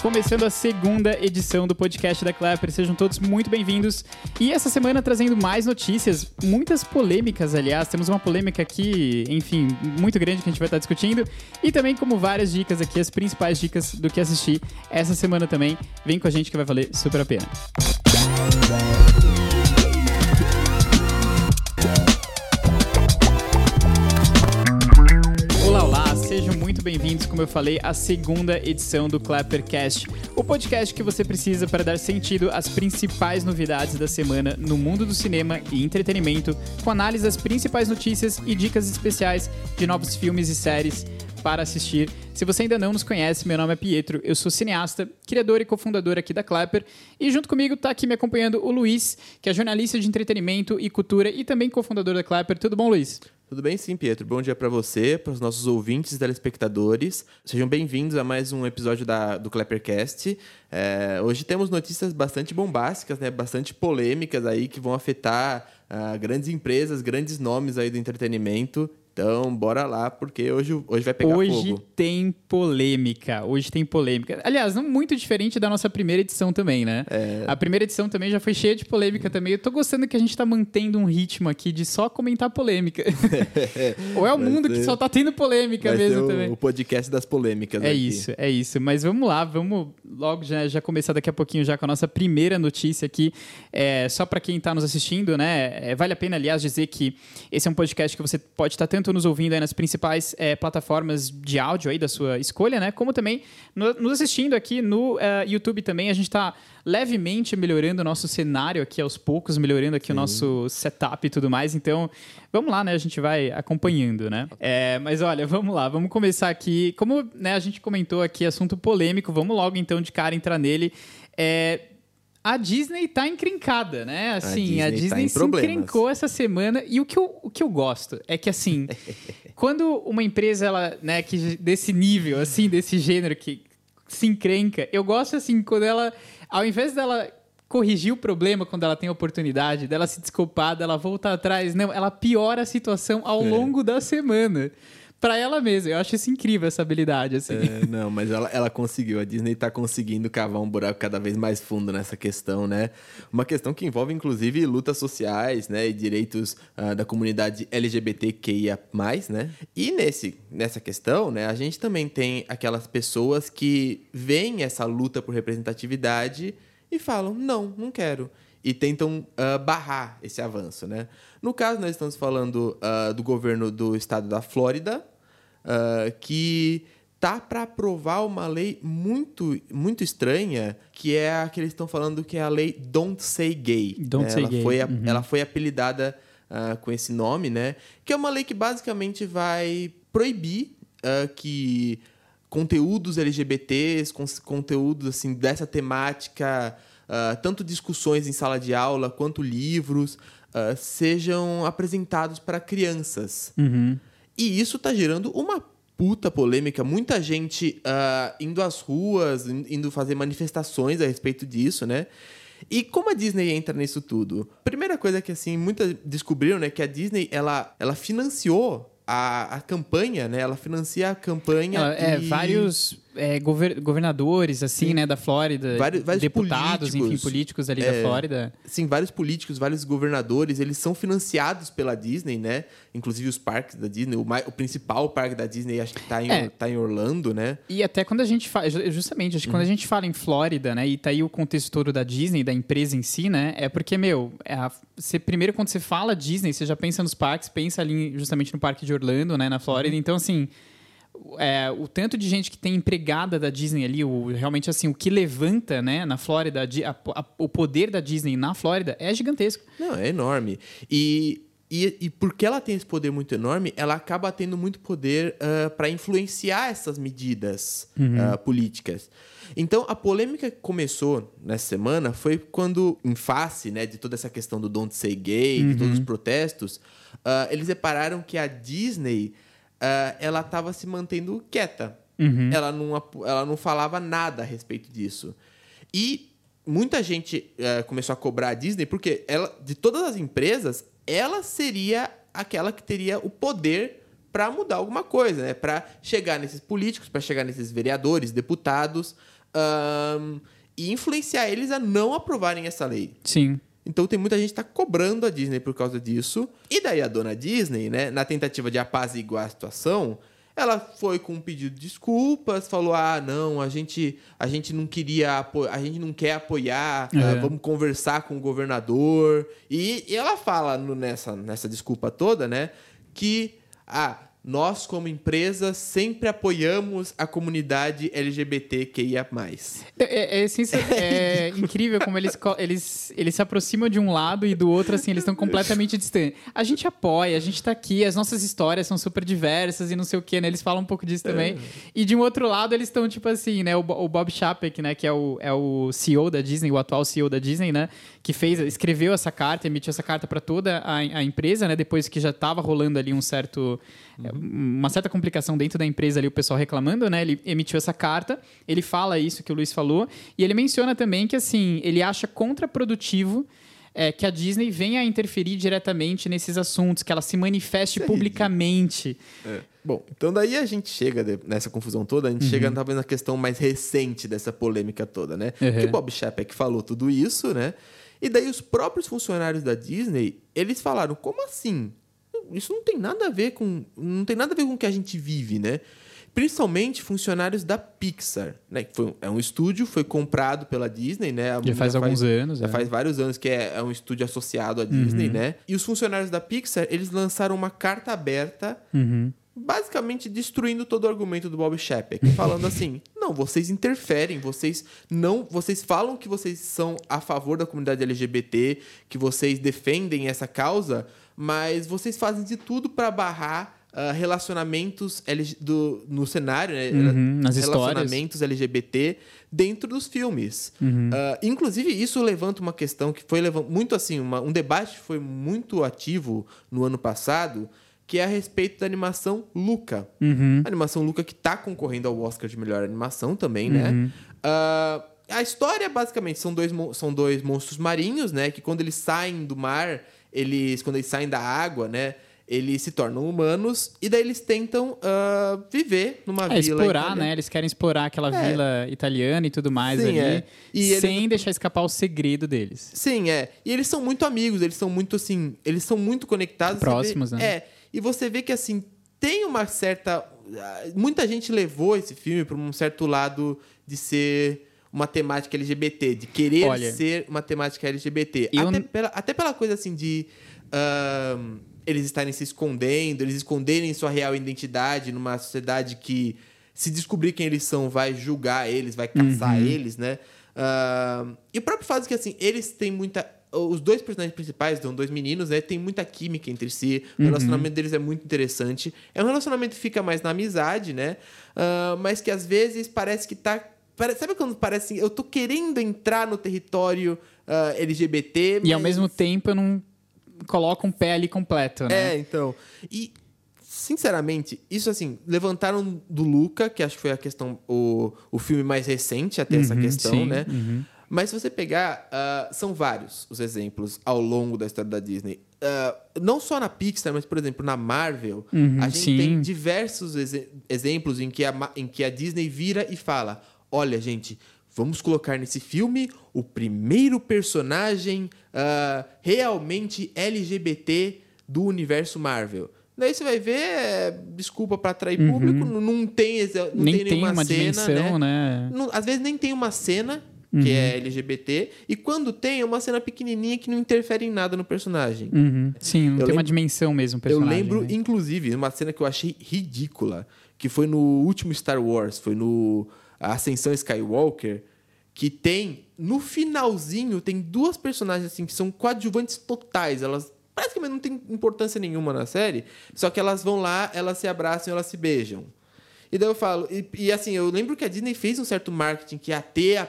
Começando a segunda edição do podcast da Clapper, sejam todos muito bem-vindos. E essa semana trazendo mais notícias, muitas polêmicas, aliás. Temos uma polêmica aqui, enfim, muito grande que a gente vai estar discutindo. E também, como várias dicas aqui, as principais dicas do que assistir essa semana também. Vem com a gente que vai valer super a pena. Olá, bem-vindos, como eu falei, à segunda edição do Clappercast, o podcast que você precisa para dar sentido às principais novidades da semana no mundo do cinema e entretenimento, com análise das principais notícias e dicas especiais de novos filmes e séries para assistir. Se você ainda não nos conhece, meu nome é Pietro, eu sou cineasta, criador e cofundador aqui da Clapper, e junto comigo está aqui me acompanhando o Luiz, que é jornalista de entretenimento e cultura e também cofundador da Clapper. Tudo bom, Luiz? Tudo bem, sim, Pietro. Bom dia para você, para os nossos ouvintes e telespectadores. Sejam bem-vindos a mais um episódio da, do Clappercast. É, hoje temos notícias bastante bombásticas, né? Bastante polêmicas aí que vão afetar uh, grandes empresas, grandes nomes aí do entretenimento. Então, bora lá, porque hoje, hoje vai pegar hoje fogo. Hoje tem polêmica. Hoje tem polêmica. Aliás, não muito diferente da nossa primeira edição também, né? É... A primeira edição também já foi cheia de polêmica também. Eu tô gostando que a gente tá mantendo um ritmo aqui de só comentar polêmica. Ou é o vai mundo ser... que só tá tendo polêmica vai mesmo o, também. O podcast das polêmicas. É aqui. isso, é isso. Mas vamos lá, vamos logo já, já começar daqui a pouquinho já com a nossa primeira notícia aqui. É, só para quem tá nos assistindo, né? É, vale a pena, aliás, dizer que esse é um podcast que você pode estar tá tanto nos ouvindo aí nas principais é, plataformas de áudio aí da sua escolha, né? Como também no, nos assistindo aqui no uh, YouTube também. A gente está levemente melhorando o nosso cenário aqui aos poucos, melhorando aqui Sim. o nosso setup e tudo mais. Então, vamos lá, né? A gente vai acompanhando, né? É, mas olha, vamos lá, vamos começar aqui. Como né, a gente comentou aqui, assunto polêmico, vamos logo então de cara entrar nele. É, a Disney tá encrencada, né? Assim, a Disney, a Disney tá se problemas. encrencou essa semana. E o que, eu, o que eu gosto é que, assim, quando uma empresa, ela, né, que desse nível, assim, desse gênero que se encrenca, eu gosto, assim, quando ela, ao invés dela corrigir o problema quando ela tem a oportunidade, dela se desculpar, dela voltar atrás, não, ela piora a situação ao é. longo da semana para ela mesma. Eu acho isso incrível, essa habilidade, assim. É, não, mas ela, ela conseguiu. A Disney tá conseguindo cavar um buraco cada vez mais fundo nessa questão, né? Uma questão que envolve, inclusive, lutas sociais, né? E direitos uh, da comunidade LGBTQIA+, né? E nesse, nessa questão, né? A gente também tem aquelas pessoas que veem essa luta por representatividade e falam, não, não quero e tentam uh, barrar esse avanço, né? No caso, nós estamos falando uh, do governo do estado da Flórida, uh, que tá para aprovar uma lei muito muito estranha, que é a que eles estão falando que é a lei Don't Say Gay. Don't ela Say Gay. Foi, uhum. Ela foi apelidada com esse nome, né? Que é uma lei que basicamente vai proibir que conteúdos LGBTs, conteúdos assim dessa temática uh, tanto discussões em sala de aula quanto livros uh, sejam apresentados para crianças. Uhum. E isso está gerando uma puta polêmica, muita gente uh, indo às ruas, indo fazer manifestações a respeito disso, né? E como a Disney entra nisso tudo? Primeira coisa que assim, muitas descobriram, né, que a Disney ela, ela financiou a, a campanha, né? Ela financia a campanha. Ela, é, vários é, gover governadores, assim, sim. né, da Flórida. Vários, vários deputados, políticos, enfim, políticos ali é, da Flórida. Sim, vários políticos, vários governadores, eles são financiados pela Disney, né? Inclusive os parques da Disney. O, o principal parque da Disney acho que tá em, é. tá em Orlando, né? E até quando a gente fala. Justamente, acho que uhum. quando a uhum. gente fala em Flórida, né? E tá aí o contexto todo da Disney, da empresa em si, né? É porque, meu, é a, você, primeiro quando você fala Disney, você já pensa nos parques, pensa ali justamente no parque de Orlando, né, na Flórida. Uhum. Então, assim, é, o tanto de gente que tem empregada da Disney ali, o, realmente assim, o que levanta, né, na Flórida, a, a, o poder da Disney na Flórida é gigantesco. Não, é enorme. E e, e, porque ela tem esse poder muito enorme, ela acaba tendo muito poder uh, para influenciar essas medidas uhum. uh, políticas. Então, a polêmica que começou nessa semana foi quando, em face né, de toda essa questão do Don't Say Gay, uhum. de todos os protestos, uh, eles repararam que a Disney ela estava se mantendo quieta. Uhum. Ela, não, ela não falava nada a respeito disso. E muita gente começou a cobrar a Disney porque ela, de todas as empresas, ela seria aquela que teria o poder para mudar alguma coisa, né? Para chegar nesses políticos, para chegar nesses vereadores, deputados ahn, e influenciar eles a não aprovarem essa lei. Sim. Então tem muita gente que tá cobrando a Disney por causa disso. E daí a dona Disney, né, na tentativa de apaziguar a situação, ela foi com um pedido de desculpas, falou: "Ah, não, a gente a gente não queria a gente não quer apoiar, É. ah, vamos conversar com o governador". E, e ela fala no- nessa nessa desculpa toda, né, que ah, nós como empresa sempre apoiamos a comunidade LGBTQIA+. É, é, é é incrível como eles, eles, eles se aproximam de um lado e do outro, assim, eles estão completamente distantes. A gente apoia, a gente tá aqui, as nossas histórias são super diversas e não sei o quê, né? Eles falam um pouco disso também. E de um outro lado, eles estão, tipo assim, né? O, o Bob Chapek, né? Que é o, é o CEO da Disney, o atual CEO da Disney, né? Que fez, escreveu essa carta, emitiu essa carta para toda a, a empresa, né? Depois que já tava rolando ali um certo uma certa complicação dentro da empresa ali, o pessoal reclamando, né? Ele emitiu essa carta, ele fala isso que o Luiz falou, e ele menciona também que, assim, ele acha contraprodutivo é, que a Disney venha a interferir diretamente nesses assuntos, que ela se manifeste é publicamente. Bom, então daí a gente chega de- nessa confusão toda, a gente chega talvez na questão mais recente dessa polêmica toda, né? Uhum. Que o Bob Chapek falou tudo isso, né? E daí os próprios funcionários da Disney, eles falaram, como assim? Isso não tem nada a ver com, não tem nada a ver com o que a gente vive, né? Principalmente funcionários da Pixar, né? Que foi, é um estúdio, foi comprado pela Disney, né? Já faz alguns anos, Já é. faz vários anos que é, é um estúdio associado à Disney, né? E os funcionários da Pixar, eles lançaram uma carta aberta basicamente destruindo todo o argumento do Bob Chapek, falando assim: "Não, vocês interferem, vocês não, vocês falam que vocês são a favor da comunidade LGBT, que vocês defendem essa causa, mas vocês fazem de tudo para barrar ah, relacionamentos LG do, no cenário, né? Uhum, nas histórias. relacionamentos LGBT dentro dos filmes. Uhum. Ah, inclusive, isso levanta uma questão que foi muito assim, uma- um debate que foi muito ativo no ano passado, que é a respeito da animação Luca. Uhum. A animação Luca que está concorrendo ao Oscar de melhor animação também, Uhum. né? Ah, a história, basicamente, são dois, são dois monstros marinhos, né? Que quando eles saem do mar, eles. Quando eles saem da água, né? Eles se tornam humanos e daí eles tentam ah, viver numa É, vila. explorar, italiana. né? Eles querem explorar aquela É. vila italiana e tudo mais Sim, ali, é. E eles- sem deixar escapar o segredo deles. Sim, é. E eles são muito amigos, eles são muito assim, eles são muito conectados. Próximos, vê- né? É. E você vê que assim, tem uma certa. ah, Muita gente levou esse filme para um certo lado de ser uma temática LGBT, de querer Olha, ser uma temática LGBT. eu Até, pela, até pela coisa assim de. eles estarem se escondendo, eles esconderem sua real identidade numa sociedade que, se descobrir quem eles são, vai julgar eles, vai caçar Uhum. eles, né? E o próprio fato é que, assim, eles têm muita. Os dois personagens principais, são dois meninos, né? Tem muita química entre si. O Uhum. relacionamento deles é muito interessante. É um relacionamento que fica mais na amizade, né? Ah, mas que às vezes parece que tá. Sabe quando parece assim, eu tô querendo entrar no território ah, LGBT, E ao mas- mesmo tempo eu não coloco um pé ali completo, né? é, então. E, sinceramente, isso assim, levantaram do Luca, que acho que foi a questão, o, o filme mais recente a ter essa Uhum, questão, sim, né? uhum. Mas se você pegar, ah, são vários os exemplos ao longo da história da Disney. Ah, não só na Pixar, mas, por exemplo, na Marvel, Uhum, a gente sim. tem diversos exe- exemplos em que, a, em que a Disney vira e fala: olha, gente. Vamos colocar nesse filme o primeiro personagem ah, realmente LGBT do universo Marvel. Daí você vai ver, é, desculpa para atrair público, não, não tem, não Uhum. Nem tem tem nenhuma uma cena, dimensão, né? né? Não- às vezes nem tem uma cena que Uhum. é LGBT, e quando tem, é uma cena pequenininha que não interfere em nada no personagem. Uhum. Sim, não Eu tem uma lembro- dimensão mesmo o Eu personagem. lembro, né? inclusive, uma cena que eu achei ridícula, que foi no último Star Wars, foi no Ascensão Skywalker, que tem, no finalzinho, tem duas personagens assim que são coadjuvantes totais, elas praticamente não têm importância nenhuma na série, só que elas vão lá, elas se abraçam, elas se beijam. E daí eu falo, e, e assim, eu lembro que a Disney fez um certo marketing que ia ter, a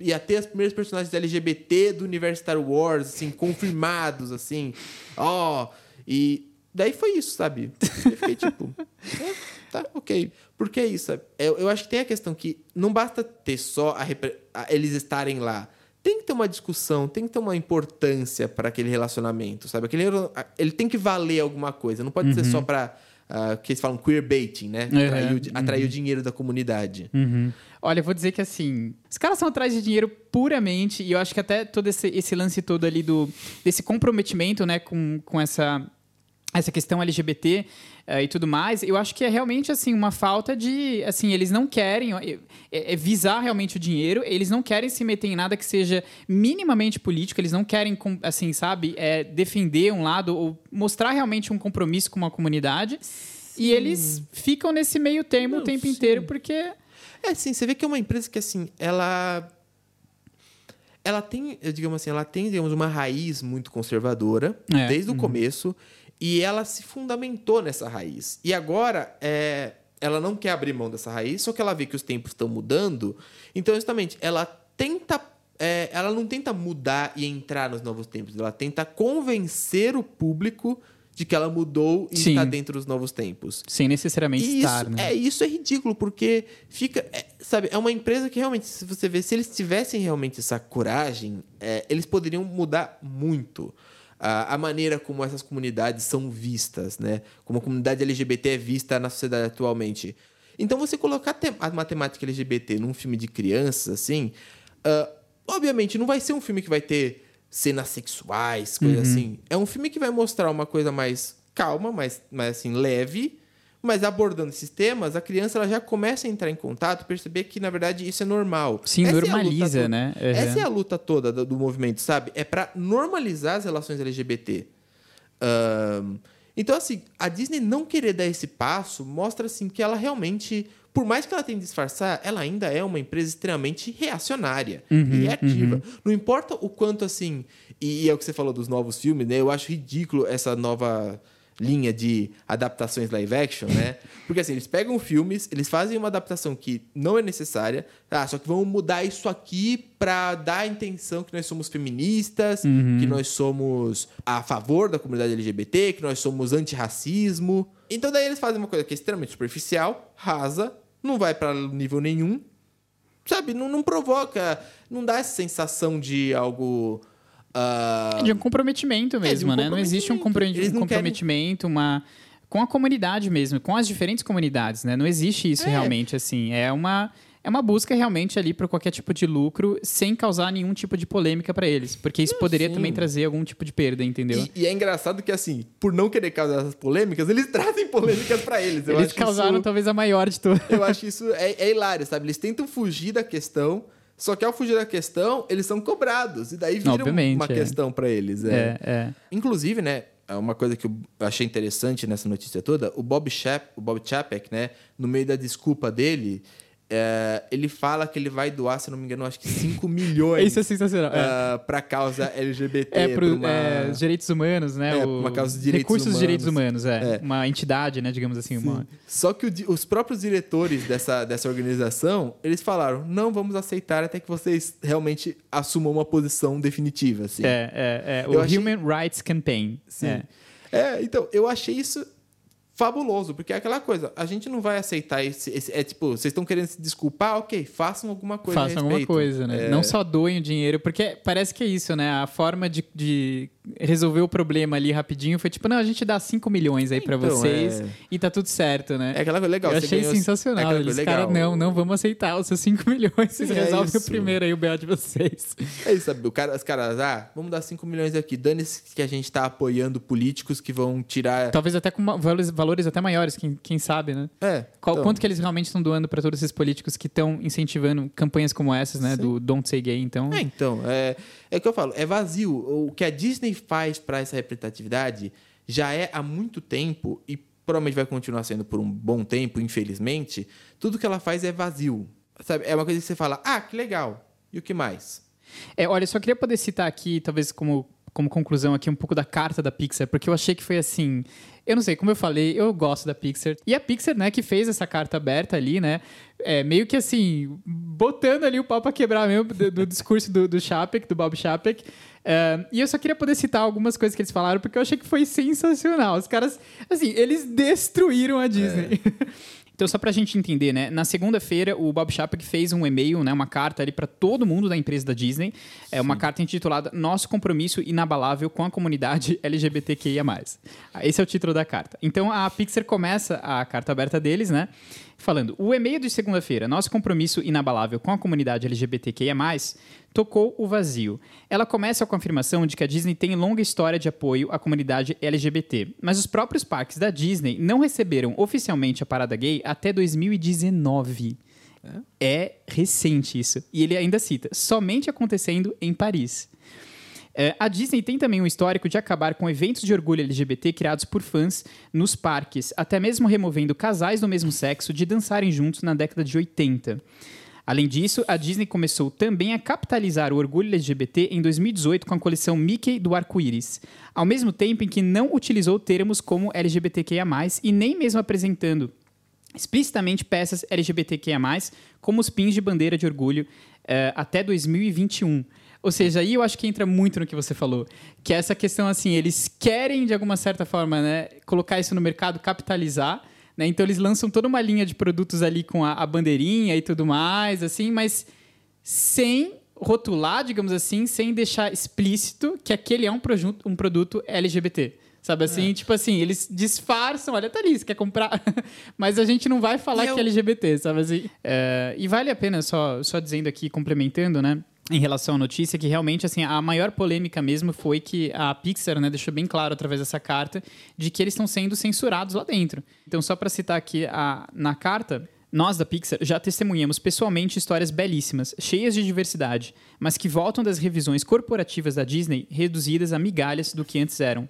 ia ter as primeiras personagens LGBT do universo Star Wars, assim, confirmados, assim. Ó, e daí foi isso, sabe? Eu fiquei tipo, é, tá, ok. Porque é isso, sabe? Eu, eu acho que tem a questão que não basta ter só a a- eles estarem lá. Tem que ter uma discussão, tem que ter uma importância para aquele relacionamento, sabe? Aquele, ele tem que valer alguma coisa, não pode ser só para uh, que eles falam queerbaiting, né? Uhum, Atrair, o- atrair uhum. dinheiro da comunidade. Uhum. Olha, eu vou dizer que assim, os caras estão atrás de dinheiro puramente, e eu acho que até todo esse, esse lance todo ali do desse comprometimento, né, com, com essa essa questão LGBT eh, e tudo mais, eu acho que é realmente assim uma falta de, assim, eles não querem é, é visar realmente o dinheiro, eles não querem se meter em nada que seja minimamente político, eles não querem, assim, sabe, é, defender um lado ou mostrar realmente um compromisso com uma comunidade. E eles ficam nesse meio termo o Não, tempo sim. inteiro porque É, sim, você vê que é uma empresa que, assim, ela. Ela tem, eu digamos assim, ela tem, digamos, uma raiz muito conservadora É, desde o uhum. começo e ela se fundamentou nessa raiz. E agora, é, ela não quer abrir mão dessa raiz, só que ela vê que os tempos estão mudando. Então, justamente, ela tenta. é, ela não tenta mudar e entrar nos novos tempos, ela tenta convencer o público de que ela mudou e Sim. está dentro dos novos tempos. sem necessariamente E estar, isso, né? é, isso é ridículo, porque fica. é, sabe, é uma empresa que realmente, se você vê, se eles tivessem realmente essa coragem, é, eles poderiam mudar muito a, a maneira como essas comunidades são vistas, né? Como a comunidade LGBT é vista na sociedade atualmente. Então, você colocar a matemática LGBT num filme de crianças, assim, ah, obviamente não vai ser um filme que vai ter cenas sexuais, coisa assim. É um filme que vai mostrar uma coisa mais calma, mais, mais assim, leve, mas abordando esses temas, a criança ela já começa a entrar em contato, perceber que, na verdade, isso é normal. Sim, Essa é normaliza, toda- né? Uhum. Essa é a luta toda do, do movimento, sabe? É pra normalizar as relações LGBT. Ahn, então, assim, a Disney não querer dar esse passo mostra, assim, que ela realmente, por mais que ela tenha de disfarçar, ela ainda é uma empresa extremamente reacionária Uhum, e reativa. Não importa o quanto, assim, e, e é o que você falou dos novos filmes, né? Eu acho ridículo essa nova linha de adaptações live action, né? Porque assim, eles pegam filmes, eles fazem uma adaptação que não é necessária, ah, só que vamos mudar isso aqui pra dar a intenção que nós somos feministas, que nós somos a favor da comunidade LGBT, que nós somos antirracismo. Então daí eles fazem uma coisa que é extremamente superficial, rasa, não vai pra nível nenhum, sabe? Não, não provoca, não dá essa sensação de algo ah, De um comprometimento um mesmo, né? Não existe um, comprometimento. Um não querem- comprometimento, uma com a comunidade mesmo, com as diferentes comunidades, né? Não existe isso É. realmente assim. É uma é uma busca realmente ali por qualquer tipo de lucro, sem causar nenhum tipo de polêmica para eles, porque isso poderia sim. também trazer algum tipo de perda, entendeu? E, e é engraçado que, assim, por não querer causar essas polêmicas, eles trazem polêmicas pra eles. Eu eles causaram isso, talvez a maior de todas. Eu acho isso é, é hilário, sabe? Eles tentam fugir da questão, só que ao fugir da questão, eles são cobrados. E daí vira Obviamente, uma é. questão pra eles. É. É, é. Inclusive, né, é uma coisa que eu achei interessante nessa notícia toda, o Bob, o Bob Chapek, né, no meio da desculpa dele, é, ele fala que ele vai doar, se não me engano, acho que 5 milhões Isso é sensacional. É. ah, pra causa LGBT. É, pro, uma- é, os direitos humanos, né? É, o- uma causa dos direitos recursos humanos. direitos humanos, é. É. Uma entidade, né? Digamos assim. Uma... Só que o os próprios diretores dessa, dessa organização, eles falaram, não vamos aceitar até que vocês realmente assumam uma posição definitiva, assim. É, é, é. O Eu achei- Human Rights Campaign. Sim. É. É, então, eu achei isso fabuloso, porque é aquela coisa, a gente não vai aceitar esse, esse- é tipo, vocês estão querendo se desculpar, ok, façam alguma coisa Façam alguma coisa, né? É, Não só doem o dinheiro, porque parece que é isso, né? A forma de, de resolver o problema ali rapidinho foi tipo, não, a gente dá 5 milhões aí pra Então, vocês é. e tá tudo certo, né? É aquela coisa legal. Eu achei ganhou- sensacional. é Eles, coisa cara, legal. não, não vamos aceitar os seus 5 milhões. Vocês é resolvem o primeiro aí o BO de vocês. É isso, sabe? O cara, os caras, ah, vamos dar 5 milhões aqui. Dane-se que a gente tá apoiando políticos que vão tirar. Talvez até com valores, valores até maiores, quem, quem sabe, né? É. Qual, então, Quanto que eles realmente estão doando pra todos esses políticos que estão incentivando campanhas como essas, né? Sim. Do Don't Say Gay, então... É, então, é, é o que eu falo, é vazio. O que a Disney faz para essa representatividade já é há muito tempo e provavelmente vai continuar sendo por um bom tempo, infelizmente. Tudo que ela faz é vazio. Sabe? É uma coisa que você fala, ah, que legal. E o que mais? É, olha, só queria poder citar aqui, talvez como, como conclusão aqui, um pouco da carta da Pixar, porque eu achei que foi assim. Eu não sei, como eu falei, eu gosto da Pixar. E a Pixar, né, que fez essa carta aberta ali, né? É, meio que assim, botando ali o pau pra quebrar mesmo do, do discurso do, do Chapek, do Bob Chapek. É, e eu só queria poder citar algumas coisas que eles falaram, porque eu achei que foi sensacional. Os caras, assim, eles destruíram a Disney. Então, só para a gente entender, né? Na segunda-feira, o Bob Chapek fez um e-mail, né? Uma carta ali para todo mundo da empresa da Disney. É uma carta intitulada Nosso Compromisso Inabalável com a Comunidade LGBTQIA+. Esse é o título da carta. Então, a Pixar começa a carta aberta deles, né? Falando, o e-mail de segunda-feira, nosso compromisso inabalável com a comunidade LGBTQIA+, tocou o vazio. Ela começa com a afirmação de que a Disney tem longa história de apoio à comunidade LGBT, mas os próprios parques da Disney não receberam oficialmente a parada gay até 2019. É, é recente isso. E ele ainda cita, somente acontecendo em Paris. É, a Disney tem também um histórico de acabar com eventos de orgulho LGBT criados por fãs nos parques, até mesmo removendo casais do mesmo sexo de dançarem juntos na década de 80. Além disso, a Disney começou também a capitalizar o orgulho LGBT em 2018 com a coleção Mickey do Arco-Íris, ao mesmo tempo em que não utilizou termos como LGBTQIA+, e nem mesmo apresentando explicitamente peças LGBTQIA+, como os pins de bandeira de orgulho, uh, até 2021. Ou seja, aí eu acho que entra muito no que você falou, que é essa questão assim, eles querem de alguma certa forma, né, colocar isso no mercado, capitalizar, né? Então eles lançam toda uma linha de produtos ali com a, a bandeirinha e tudo mais, assim, mas sem rotular, digamos assim, sem deixar explícito que aquele é um, produto, um produto LGBT. Sabe assim? É. Tipo assim, eles disfarçam, olha, tá ali, você quer comprar. Mas a gente não vai falar eu... que é LGBT, sabe assim? É, e vale a pena, só, só dizendo aqui, complementando, né? Em relação à notícia, que realmente assim, a maior polêmica mesmo foi que a Pixar né, deixou bem claro através dessa carta de que eles estão sendo censurados lá dentro. Então, só para citar aqui a, na carta, nós da Pixar já testemunhamos pessoalmente histórias belíssimas, cheias de diversidade, mas que voltam das revisões corporativas da Disney reduzidas a migalhas do que antes eram.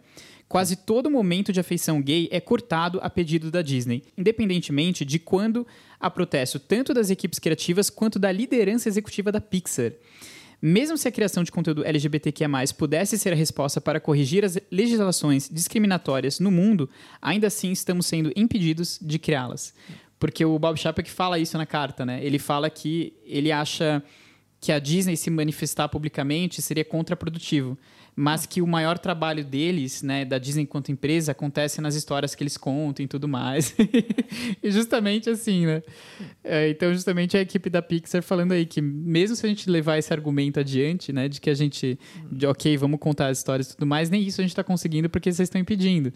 Quase todo momento de afeição gay é cortado a pedido da Disney, independentemente de quando há protesto tanto das equipes criativas quanto da liderança executiva da Pixar. Mesmo se a criação de conteúdo LGBTQIA+, pudesse ser a resposta para corrigir as legislações discriminatórias no mundo, ainda assim estamos sendo impedidos de criá-las. Porque o Bob Chapek fala isso na carta, né? Ele fala que ele acha que a Disney se manifestar publicamente seria contraprodutivo mas que o maior trabalho deles, né, da Disney enquanto empresa, acontece nas histórias que eles contam e tudo mais. e justamente assim, né? É, então, justamente a equipe da Pixar falando aí que mesmo se a gente levar esse argumento adiante, né, de que a gente, de ok, vamos contar as histórias e tudo mais, nem isso a gente está conseguindo porque vocês estão impedindo.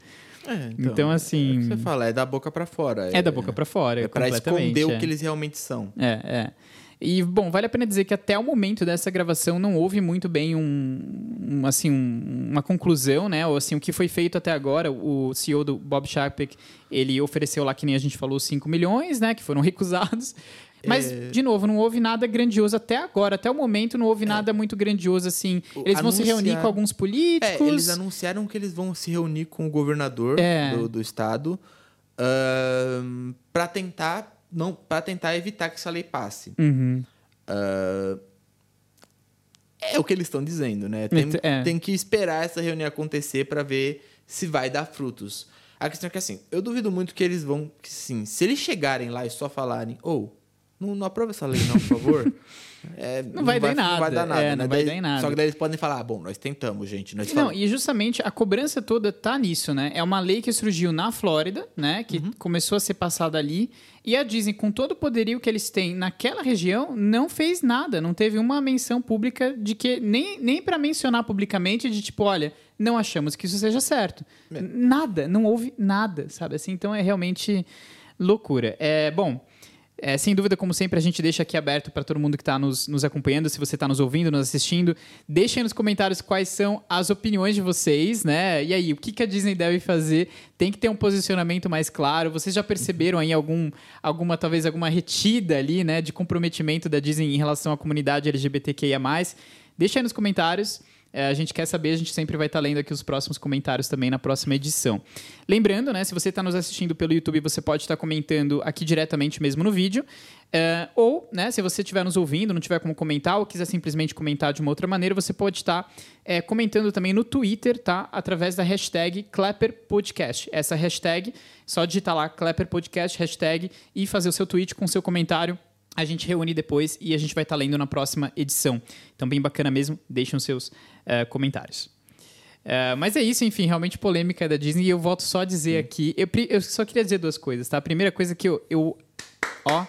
É, então, então, assim. É você fala, é da boca para fora. É, é, da boca para fora. É para esconder o que eles realmente são. É, é. E, bom, vale a pena dizer que até o momento dessa gravação não houve muito bem um, um assim, um, uma conclusão, né? Ou assim, o que foi feito até agora, o CEO do Bob Chapek, ele ofereceu lá, que nem a gente falou, 5 milhões, né? Que foram recusados. Mas, é... de novo, não houve nada grandioso até agora. Até o momento não houve é. nada muito grandioso assim. Eles vão se reunir com alguns políticos. É, eles anunciaram que eles vão se reunir com o governador é. do, do, estado uh, para tentar não para tentar evitar que essa lei passe. Uhum. Uh, é o que eles estão dizendo, né? Tem, é. tem que esperar essa reunião acontecer para ver se vai dar frutos. A questão é que, assim, eu duvido muito que eles vão... Que, sim, se eles chegarem lá e só falarem... Ou, oh, não, não aprova essa lei não, por favor... É, não, não, vai dar nada. Não vai dar nada. É, né? não vai daí, dar nada. Só que daí eles podem falar, ah, bom, nós tentamos, gente. Nós não, e justamente a cobrança toda tá nisso, né? É uma lei que surgiu na Flórida, né? Que uhum. começou a ser passada ali. E a Disney, com todo o poderio que eles têm naquela região, não fez nada. Não teve uma menção pública de que. Nem, nem para mencionar publicamente de tipo, olha, não achamos que isso seja certo. É. Nada, não houve nada, sabe? Assim, então é realmente loucura. É, bom. É, sem dúvida, como sempre, a gente deixa aqui aberto para todo mundo que está nos, nos, acompanhando. Se você está nos ouvindo, nos assistindo, deixem nos comentários quais são as opiniões de vocês, né? E aí, o que, que a Disney deve fazer? Tem que ter um posicionamento mais claro. Vocês já perceberam aí algum, alguma, talvez, alguma retida ali, né, de comprometimento da Disney em relação à comunidade LGBTQIA? Deixa aí nos comentários. É, a gente quer saber, a gente sempre vai estar lendo aqui os próximos comentários também na próxima edição. Lembrando, né, se você está nos assistindo pelo YouTube, você pode estar comentando aqui diretamente mesmo no vídeo. É, ou, né, se você estiver nos ouvindo, não tiver como comentar, ou quiser simplesmente comentar de uma outra maneira, você pode estar é, comentando também no Twitter, tá? Através da hashtag ClapperPodcast. Essa hashtag, só digitar lá Clapper Podcast, hashtag, e fazer o seu tweet com o seu comentário a gente reúne depois e a gente vai estar tá lendo na próxima edição. Então, bem bacana mesmo. Deixem os seus uh, comentários. É, mas é isso, enfim, realmente polêmica da Disney. E eu volto só a dizer aqui. Eu, eu, só queria dizer duas coisas, tá? A primeira coisa que eu. eu ó.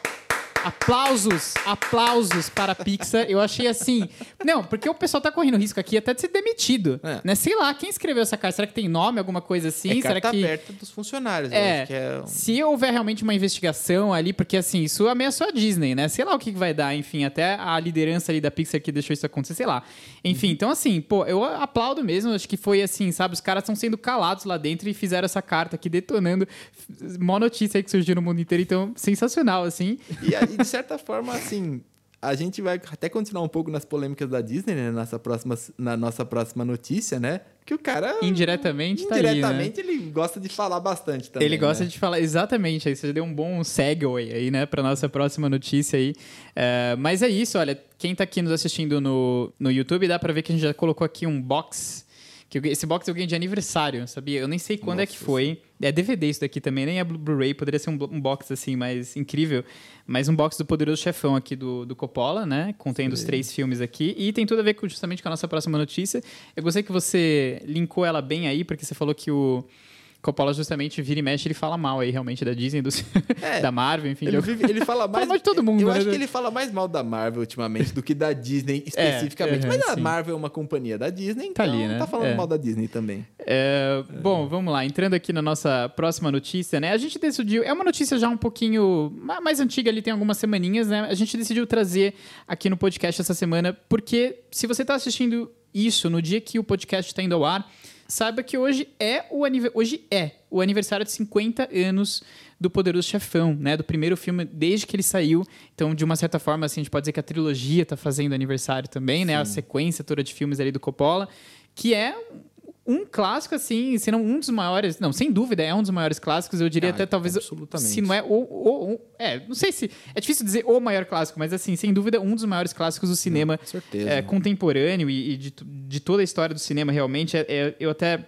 Aplausos, aplausos para a Pixar. Eu achei assim. Não, porque o pessoal tá correndo risco aqui até de ser demitido. É. Né? Sei lá, quem escreveu essa carta? Será que tem nome, alguma coisa assim? É Será carta que. aberta dos funcionários. É, é um... Se houver realmente uma investigação ali, porque assim, isso ameaçou a Disney, né? Sei lá o que vai dar, enfim, até a liderança ali da Pixar que deixou isso acontecer, sei lá. Enfim, uhum. então assim, pô, eu aplaudo mesmo. Acho que foi assim, sabe? Os caras estão sendo calados lá dentro e fizeram essa carta aqui detonando. Mó notícia aí que surgiu no mundo inteiro, então sensacional, assim. E, e de certa forma, assim, a gente vai até continuar um pouco nas polêmicas da Disney, né? Nossa próxima, na nossa próxima notícia, né? Que o cara. Indiretamente, indiretamente tá ali, né? ele gosta de falar bastante também. Ele gosta né? de falar, exatamente. Aí você deu um bom segue aí, né? Pra nossa próxima notícia aí. Uh, mas é isso, olha. Quem tá aqui nos assistindo no, no YouTube, dá pra ver que a gente já colocou aqui um box que esse box eu ganhei de aniversário, sabia? Eu nem sei quando Nossa, é que foi. É DVD isso daqui também, nem é Blu-ray, poderia ser um, um, box assim, mais incrível. Mas um box do Poderoso Chefão aqui do, do Coppola, né? Contendo Sim. os três filmes aqui. E tem tudo a ver com, justamente com a nossa próxima notícia. Eu gostei que você linkou ela bem aí, porque você falou que o Coppola justamente vira e mexe, ele fala mal aí realmente da Disney, do, é, da Marvel, enfim. Ele, vive, ele fala mais fala de todo mundo. Eu né? acho que ele fala mais mal da Marvel ultimamente do que da Disney é, especificamente. É, Mas a sim. Marvel é uma companhia da Disney, então tá, ali, né? tá falando é. mal da Disney também. É, bom, vamos lá. Entrando aqui na nossa próxima notícia, né? A gente decidiu. É uma notícia já um pouquinho mais antiga ali, tem algumas semaninhas, né? A gente decidiu trazer aqui no podcast essa semana, porque se você está assistindo isso no dia que o podcast está indo ao ar saiba que hoje é o hoje é o aniversário de 50 anos do Poderoso Chefão, né? Do primeiro filme desde que ele saiu. Então, de uma certa forma, assim, a gente pode dizer que a trilogia está fazendo aniversário também, Sim. né? A sequência toda de filmes ali do Coppola, que é um clássico, assim, se não um dos maiores. Não, sem dúvida, é um dos maiores clássicos. Eu diria ah, até talvez. Absolutamente. Se não é o, É, não sei se. É difícil dizer o maior clássico, mas, assim, sem dúvida, um dos maiores clássicos do cinema é, contemporâneo e, e de, de, toda a história do cinema, realmente. É, é, eu até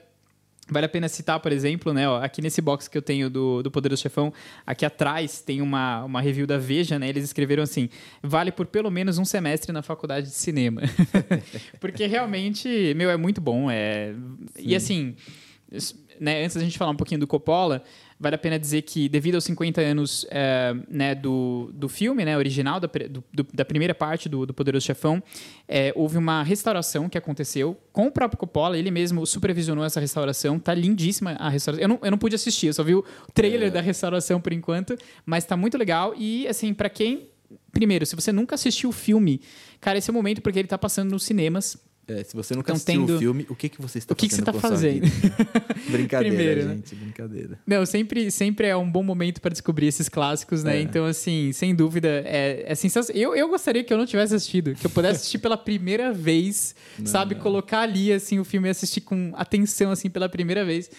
Vale a pena citar, por exemplo, né, ó, aqui nesse box que eu tenho do, do Poderoso Chefão, aqui atrás tem uma, uma review da Veja, né? Eles escreveram assim: vale por pelo menos um semestre na faculdade de cinema. Porque realmente, meu, é muito bom. É... E assim, né, antes da gente falar um pouquinho do Coppola, Vale a pena dizer que, devido aos 50 anos é, né, do, do filme né, original, da, do, da primeira parte do, do Poderoso Chefão, é, houve uma restauração que aconteceu com o próprio Coppola. Ele mesmo supervisionou essa restauração. Tá lindíssima a restauração. Eu não, eu não pude assistir, eu só vi o trailer é. da restauração por enquanto, mas tá muito legal. E, assim, para quem. Primeiro, se você nunca assistiu o filme, cara, esse é o momento porque ele tá passando nos cinemas é, se você nunca então, assistiu tendo... o filme, o que, que você está o que fazendo? O que, você está fazendo? brincadeira, Primeiro, né? gente, né? brincadeira. Não, sempre, sempre é um bom momento para descobrir esses clássicos, né? É. Então, assim, sem dúvida, é, é sensacional. Eu, eu gostaria que eu não tivesse assistido, que eu pudesse assistir pela primeira vez, não, sabe? Não. Colocar ali, assim, o filme e assistir com atenção, assim, pela primeira vez.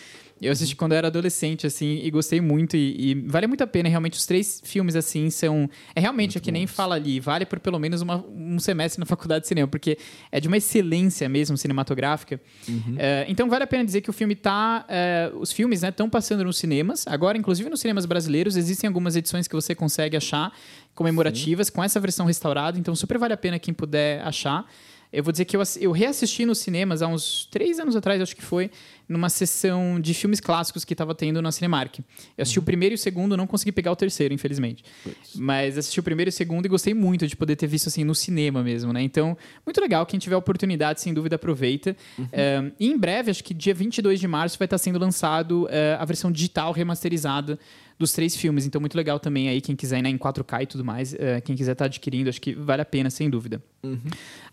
Eu assisti quando eu era adolescente, assim, e gostei muito. E, e, vale muito a pena. Realmente, os três filmes, assim, são. É realmente, muito é que nem fala ali, vale por pelo menos uma, um semestre na faculdade de cinema, porque é de uma excelência mesmo cinematográfica. Uhum. É, então, vale a pena dizer que o filme tá. É, os filmes, né, estão passando nos cinemas. Agora, inclusive nos cinemas brasileiros, existem algumas edições que você consegue achar comemorativas Sim. com essa versão restaurada. Então, super vale a pena quem puder achar. Eu vou dizer que eu, eu reassisti nos cinemas há uns três anos atrás, acho que foi, numa sessão de filmes clássicos que estava tendo na Cinemark. Eu assisti uhum. o primeiro e o segundo, não consegui pegar o terceiro, infelizmente. Pois. Mas assisti o primeiro e o segundo e gostei muito de poder ter visto assim no cinema mesmo, né? Então, muito legal. Quem tiver oportunidade, sem dúvida, aproveita. Uhum. Eh, e em breve, acho que dia 22 de março, vai estar sendo lançado uh, a versão digital remasterizada dos três filmes. Então, muito legal também aí, quem quiser ir né, em 4K e tudo mais, uh, quem quiser estar tá adquirindo, acho que vale a pena, sem dúvida. Uhum.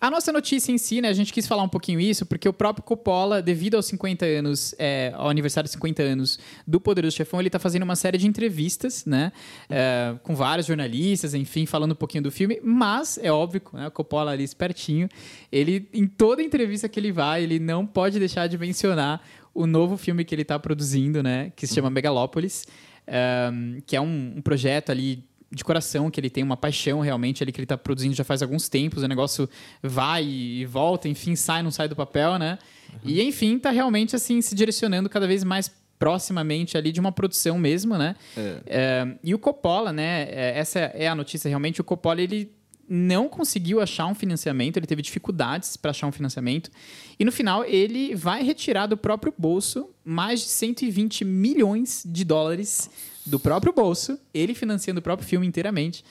A nossa notícia em si, né, a gente quis falar um pouquinho isso, porque o próprio Coppola, devido aos 50 anos, é, ao aniversário de 50 anos do Poderoso Chefão, ele está fazendo uma série de entrevistas, né, é, com vários jornalistas, enfim, falando um pouquinho do filme, mas, é óbvio, né, Coppola ali espertinho, ele, em toda entrevista que ele vai, ele não pode deixar de mencionar o novo filme que ele está produzindo, né, que se chama Megalópolis, um, que é um, um, projeto ali de coração, que ele tem uma paixão realmente ali que ele está produzindo já faz alguns tempos, o negócio vai e volta, enfim, sai, não sai do papel, né? E enfim, está realmente assim se direcionando cada vez mais proximamente ali de uma produção mesmo, né? É. É, e o Coppola, né? É, essa é a notícia realmente. O Coppola ele não conseguiu achar um financiamento, ele teve dificuldades para achar um financiamento, e no final ele vai retirar do próprio bolso mais de 120 milhões de dólares do próprio bolso, ele financiando o próprio filme inteiramente,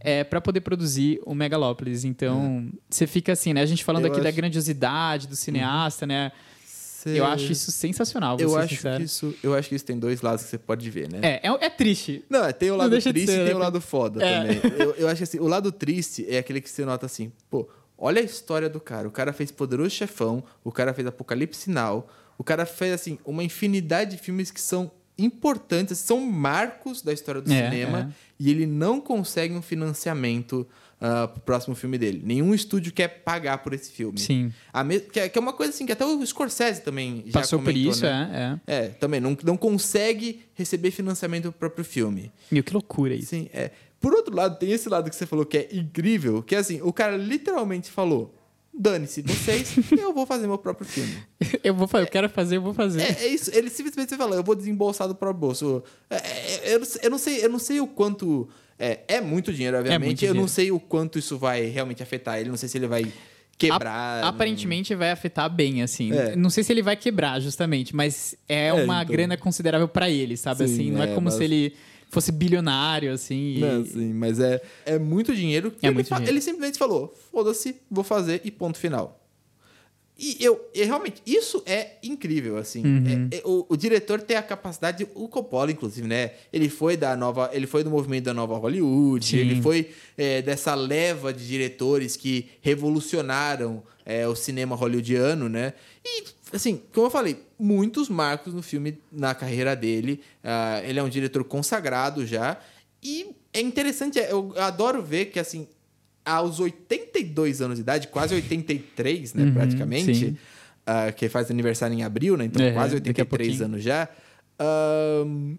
é, para poder produzir o Megalópolis. Então, você fica assim, né? A gente falando Eu aqui da acho- grandiosidade do cineasta, né? Eu acho isso sensacional, Eu acho, sincero. que isso, eu acho que isso tem dois lados que você pode ver, né? É, é, é triste. Não, é, tem o lado triste ser, e tem né? o lado foda É. também. Eu, eu acho que assim, o lado triste é aquele que você nota assim, pô, olha a história do cara. O cara fez Poderoso Chefão, o cara fez Apocalipse Now, o cara fez, assim, uma infinidade de filmes que são importantes, são marcos da história do É, cinema, e ele não consegue um financiamento ah, pro próximo filme dele. Nenhum estúdio quer pagar por esse filme. Sim. A me- que, é, que é uma coisa assim que até o Scorsese também já Passou por comentou, isso, né? é, é. É, também não, não consegue receber financiamento do próprio filme. Meu, que loucura isso. Sim, é. Por outro lado, tem esse lado que você falou que é incrível, que é assim, o cara literalmente falou: dane-se vocês, eu vou fazer meu próprio filme. Eu vou fazer, eu quero fazer, eu vou fazer. É, é isso, ele simplesmente fala, eu vou desembolsar do próprio bolso. É, é, eu, não sei- eu não sei, eu não sei o quanto. É, é muito dinheiro, obviamente. muito eu não dinheiro. sei o quanto isso vai realmente afetar ele. Não sei se ele vai quebrar. Aparentemente vai afetar bem, assim. É. Não sei se ele vai quebrar, justamente, mas é, É, uma então. grana considerável pra ele, sabe? Sim, assim, não é, é, como mas- se ele fosse bilionário, assim. e- Não, sim, mas é, é muito dinheiro. É ele, muito dinheiro. ele simplesmente falou: foda-se, vou fazer e ponto final. E eu, e realmente, isso é incrível, assim. Uhum. É- é- o, o diretor tem a capacidade, o Coppola, inclusive, né? Ele foi da nova. Ele foi do movimento da nova Hollywood, Sim. ele foi é, dessa leva de diretores que revolucionaram é, o cinema hollywoodiano, né? E, assim, como eu falei, muitos marcos no filme, na carreira dele. Ah, ele é um diretor consagrado já. E é interessante, é, eu adoro ver que, assim, aos 82 anos de idade, quase 83, né, Uhum, praticamente, ah, que faz aniversário em abril, né? Então, É, quase daqui a 83 pouquinho. anos já. ahn,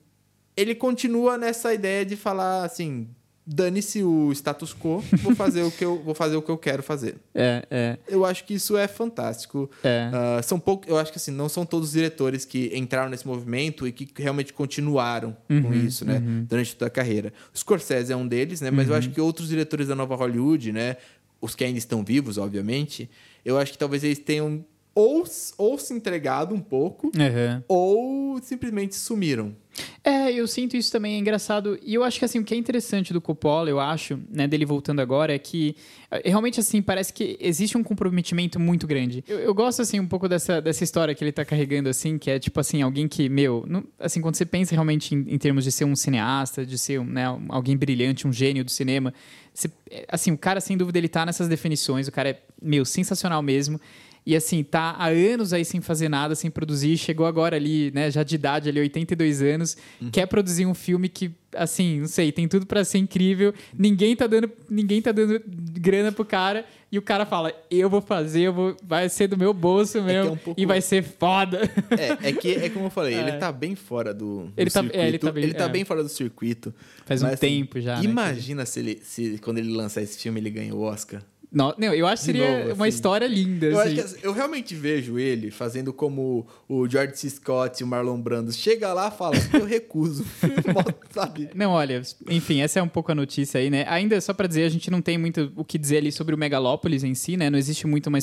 ele continua nessa ideia de falar assim: dane-se o status quo, vou fazer o que eu vou fazer o que eu quero fazer. É, é. Eu acho que isso é fantástico. É. Ah, são poucos, eu acho que assim, não são todos os diretores que entraram nesse movimento e que realmente continuaram com Uhum, isso, né, durante toda a carreira. O Scorsese é um deles, né, mas Uhum. eu acho que outros diretores da nova Hollywood, né, os que ainda estão vivos, obviamente, eu acho que talvez eles tenham ou, ou se entregado um pouco Aham. ou simplesmente sumiram. É, eu sinto isso também, é engraçado. E eu acho que assim, o que é interessante do Coppola, eu acho, né, dele voltando agora, é que eh, realmente assim, parece que existe um comprometimento muito grande. Eu, eu gosto assim um pouco dessa, dessa história que ele tá carregando assim, que é tipo assim, alguém que, meu, não- assim, quando você pensa realmente em, em termos de ser um cineasta, de ser um, né, alguém brilhante, um gênio do cinema, você- é, assim, o cara sem dúvida ele tá nessas definições, o cara é, meu, sensacional mesmo. E assim, tá há anos aí sem fazer nada, sem produzir, chegou agora ali, né, já de idade ali, 82 anos, quer produzir um filme que, assim, não sei, tem tudo pra ser incrível, ninguém tá dando, ninguém tá dando grana pro cara, e o cara fala, eu vou fazer, eu vou, vai ser do meu bolso que mesmo, é um pouco- e vai ser foda. É, é que é como eu falei, É. ele tá bem fora do, do Ele tá- é, circuito. ele tá bem- é. bem fora do circuito. Faz um assim, tempo já, né, Imagina se ele se quando ele lançar esse filme ele ganha o Oscar. Não, não, eu acho que seria novo, uma assim. história linda, Eu, assim. acho que, eu realmente vejo ele fazendo como o George C. Scott e o Marlon Brando. Chega lá e fala, eu recuso. Sabe? Não, olha, enfim, essa é um pouco a notícia aí, né? Ainda só pra dizer, a gente não tem muito o que dizer ali sobre o Megalópolis em si, né? Não existe muito uma.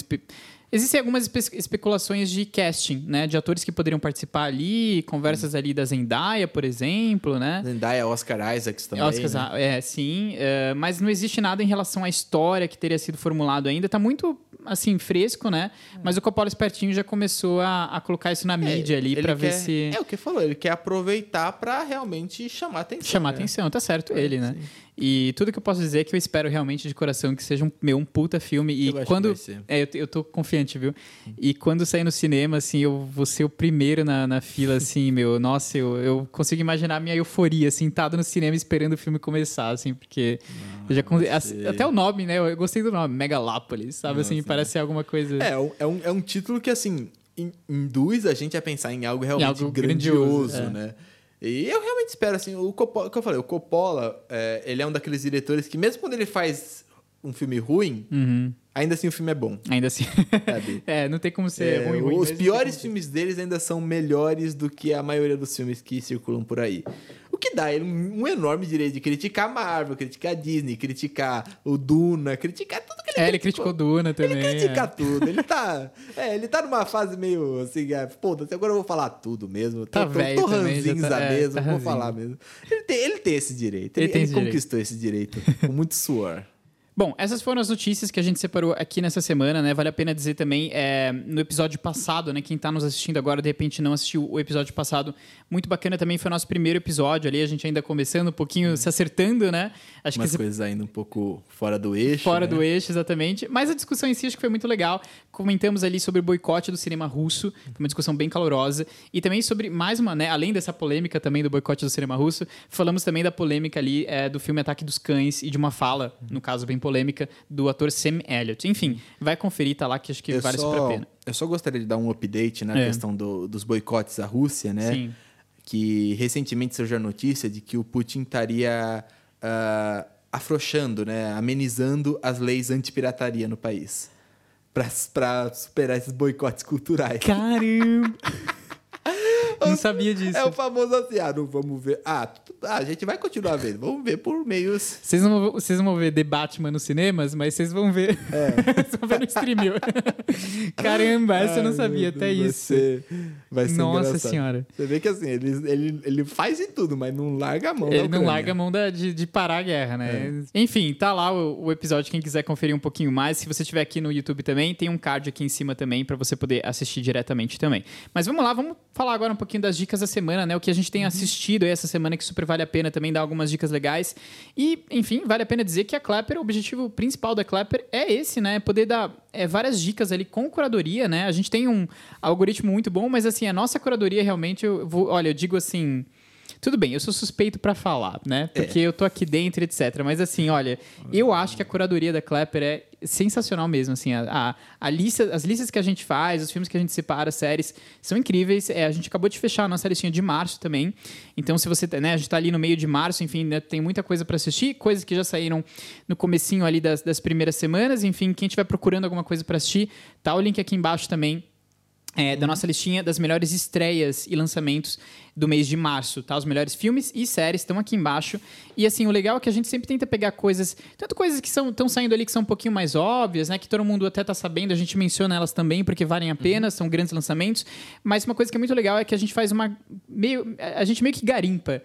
Existem algumas espe- especulações de casting, né? De atores que poderiam participar ali, conversas ali da Zendaya, por exemplo, né? Zendaya, Oscar Isaacs também. Oscars, né? ah, é, sim, é, mas não existe nada em relação à história que teria sido formulado ainda. Tá muito, assim, fresco, né? Mas o Coppola Espertinho já começou a, a colocar isso na mídia ali É, pra ver se... É o que falou, ele quer aproveitar pra realmente chamar atenção. chamar né? atenção, tá certo ele, né? E tudo que eu posso dizer é que eu espero realmente de coração que seja um, meu, um puta filme. E Eu quando. É, eu, eu tô confiante, viu? E quando sair no cinema, assim, eu vou ser o primeiro na, na fila, assim, meu. Nossa, eu, eu consigo imaginar a minha euforia, sentado no cinema esperando o filme começar, assim, porque. eu já, ser. até o nome, né? Eu gostei do nome, Megalópolis, sabe? assim, Nossa, parece ser alguma coisa. É, é um, é um título que, assim, in- induz a gente a pensar em algo realmente algo grandioso, grandioso, é. né? E eu realmente espero, assim, o Coppola, o que eu falei, o Coppola, é, ele é um daqueles diretores que, mesmo quando ele faz um filme ruim, Uhum. ainda assim o filme é bom, Ainda assim. sabe? é, não tem como ser É, ruim, ruim. os piores como ser. filmes deles ainda são melhores do que a maioria dos filmes que circulam por aí. O que dá ele um, enorme direito de criticar a Marvel, criticar a Disney, criticar o Duna, criticar tudo que ele É, ele criticou Duna também. Ele critica é. tudo. Ele tá. É, ele tá numa fase meio assim, é, pô, agora eu vou falar tudo mesmo. Tá tô, velho tô, tô também, ranzinza tá- é, mesmo, tá vou ranzinho. falar mesmo. Ele tem, ele tem esse direito. Ele Ele, ele esse direito. conquistou esse direito com muito suor. Bom, essas foram as notícias que a gente separou aqui nessa semana, né? Vale a pena dizer também, é, no episódio passado, né? Quem tá nos assistindo agora, de repente não assistiu o episódio passado, muito bacana também, foi o nosso primeiro episódio ali, a gente ainda começando um pouquinho, se acertando, né? Acho Umas que coisas ainda um pouco fora do eixo. Fora né? do eixo, exatamente. Mas a discussão em si acho que foi muito legal. Comentamos ali sobre o boicote do cinema russo, uma discussão bem calorosa. E também sobre, mais uma, né? Além dessa polêmica também do boicote do cinema russo, falamos também da polêmica ali é, do filme Ataque dos Cães e de uma fala, no caso bem polêmica, do ator Sam Elliott. Enfim, vai conferir, tá lá que acho que Eu vale só, super a pena. eu só gostaria de dar um update na É. questão do- dos boicotes à Rússia, né? Sim. Que recentemente surgiu a notícia de que o Putin estaria ah, afrouxando, né? Amenizando as leis antipirataria no país. Pra superar esses boicotes culturais. Caramba! Não sabia disso. É o famoso assim, ah, não vamos ver. Ah, ah, a gente vai continuar vendo. Vamos ver por meios. Vocês não, vão- vocês não vão ver The Batman nos cinemas, mas vocês vão ver. vocês vão ver no streaming. Caramba, essa eu não Ai, sabia, até Deus, vai isso. ser- vai ser Nossa engraçado. senhora. Você vê que assim, ele, ele, ele faz de tudo, mas não larga a mão. Ele não larga a mão da- de, de parar a guerra, né? Enfim, tá lá o, o episódio, quem quiser conferir um pouquinho mais. Se você estiver aqui no YouTube também, tem um card aqui em cima também para você poder assistir diretamente também. Mas vamos lá, vamos falar agora um pouquinho das dicas da semana, né? O que a gente tem assistido aí essa semana que super vale a pena também dar algumas dicas legais. E, enfim, vale a pena dizer que a Clapper, o objetivo principal da Clapper é esse, né? Poder dar é, várias dicas ali com curadoria, né? A gente tem um algoritmo muito bom, mas assim, a nossa curadoria realmente, eu vou, olha, eu digo assim, tudo bem, eu sou suspeito pra falar, né? Porque eu tô aqui dentro, etc. Mas assim, olha, eu acho que a curadoria da Clapper é sensacional mesmo, assim, a, a, a lista, as listas que a gente faz, os filmes que a gente separa, as séries, são incríveis. É, a gente acabou de fechar a nossa listinha de março também. Então, se você, né, a gente tá ali no meio de março, enfim, né, tem muita coisa pra assistir, coisas que já saíram no comecinho ali das, das primeiras semanas, enfim, quem estiver procurando alguma coisa pra assistir, tá o link aqui embaixo também é, da nossa listinha das melhores estreias e lançamentos do mês de março, tá? Os melhores filmes e séries estão aqui embaixo. E assim, o legal é que a gente sempre tenta pegar coisas, tanto coisas que estão saindo ali que são um pouquinho mais óbvias, né? Que todo mundo até tá sabendo, a gente menciona elas também porque valem a pena, são grandes lançamentos. Mas uma coisa que é muito legal é que a gente faz uma meio, a gente meio que garimpa